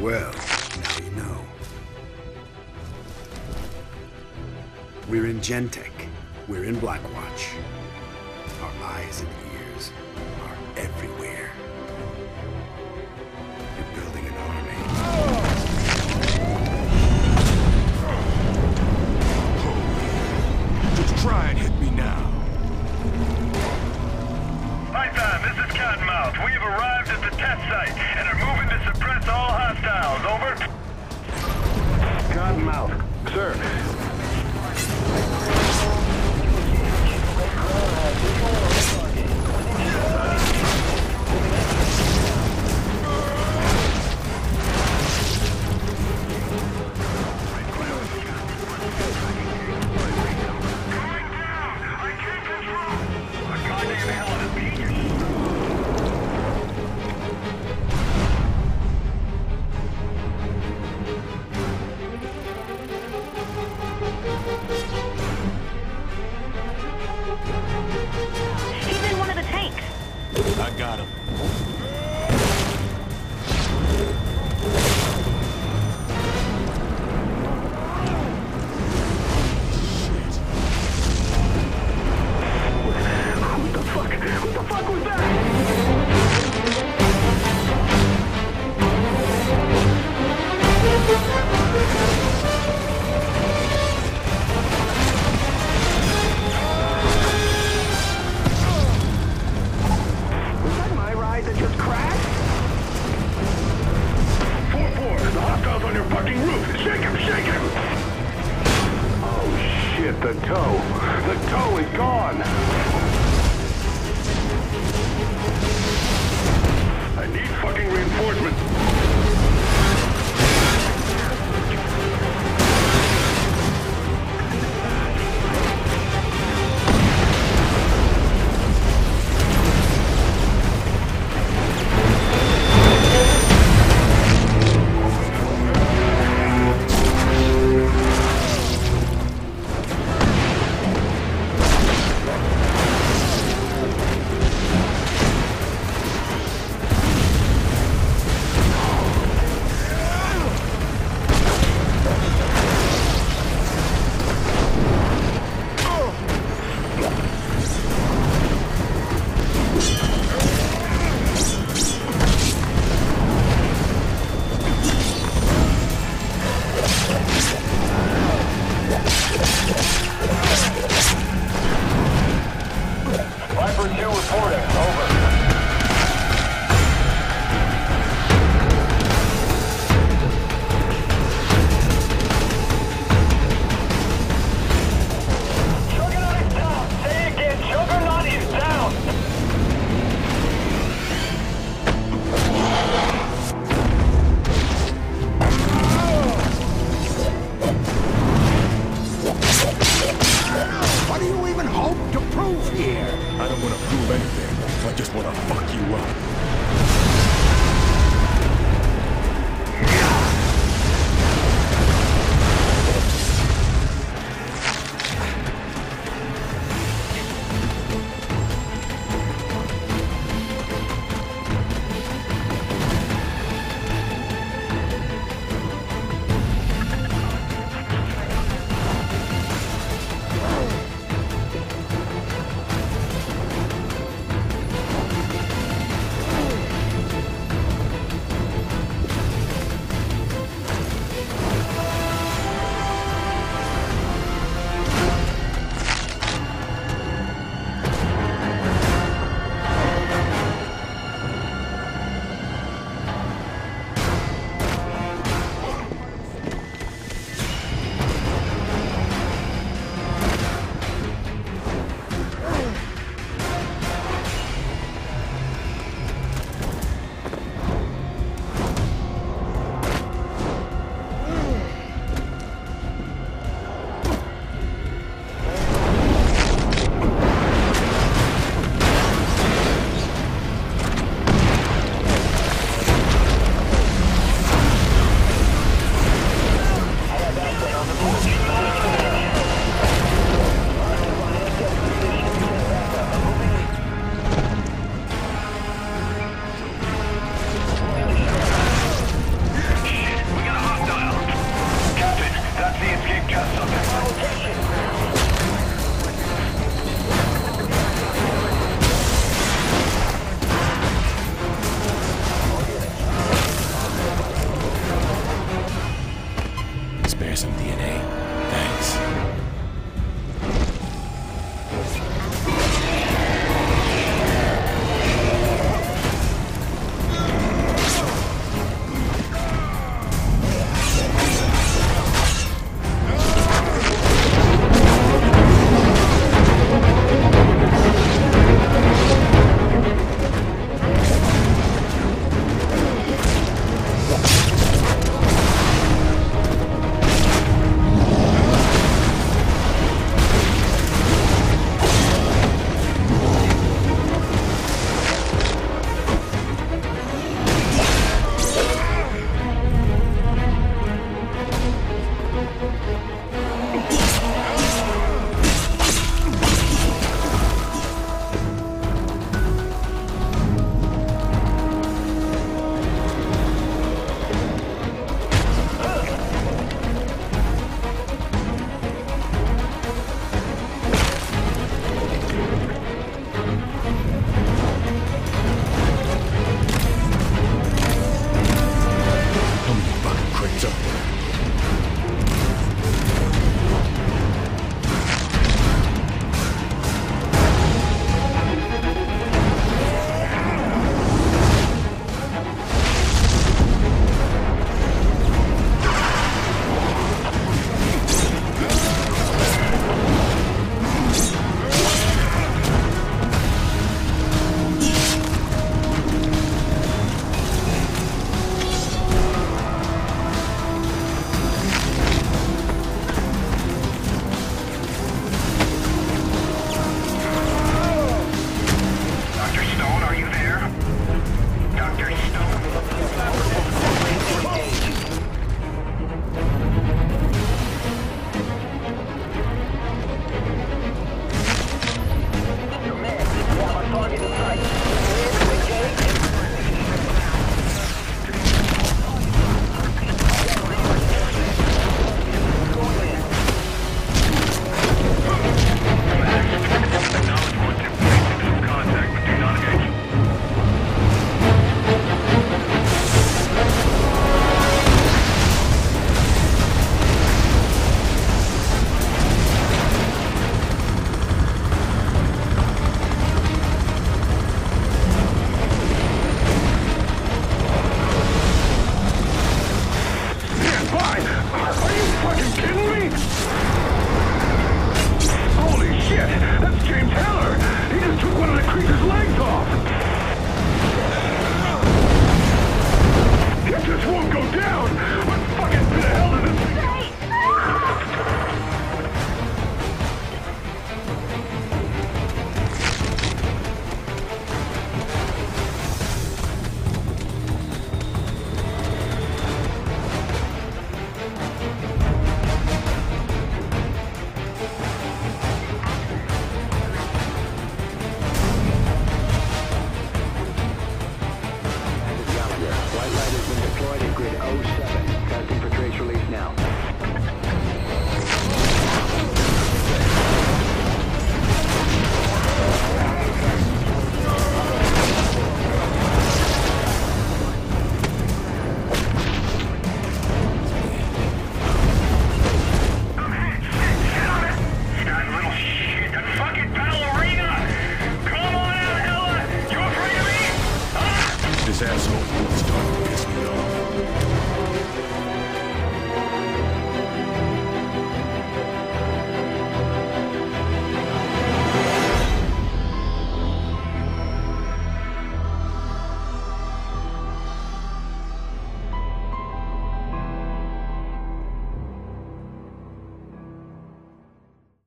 Well, now you know. We're in Gentek. We're in Blackwatch. Our eyes and ears are everywhere. You're building an army. Just try and hit me now. Nighttime, this is Cottonmouth. We have arrived at the test site and are moving to suppress all hostiles. Over. Cottonmouth. Sir. I got the toe. The toe is gone! I need fucking reinforcements. hope to prove here? I don't want to prove anything. I just want to fuck you up.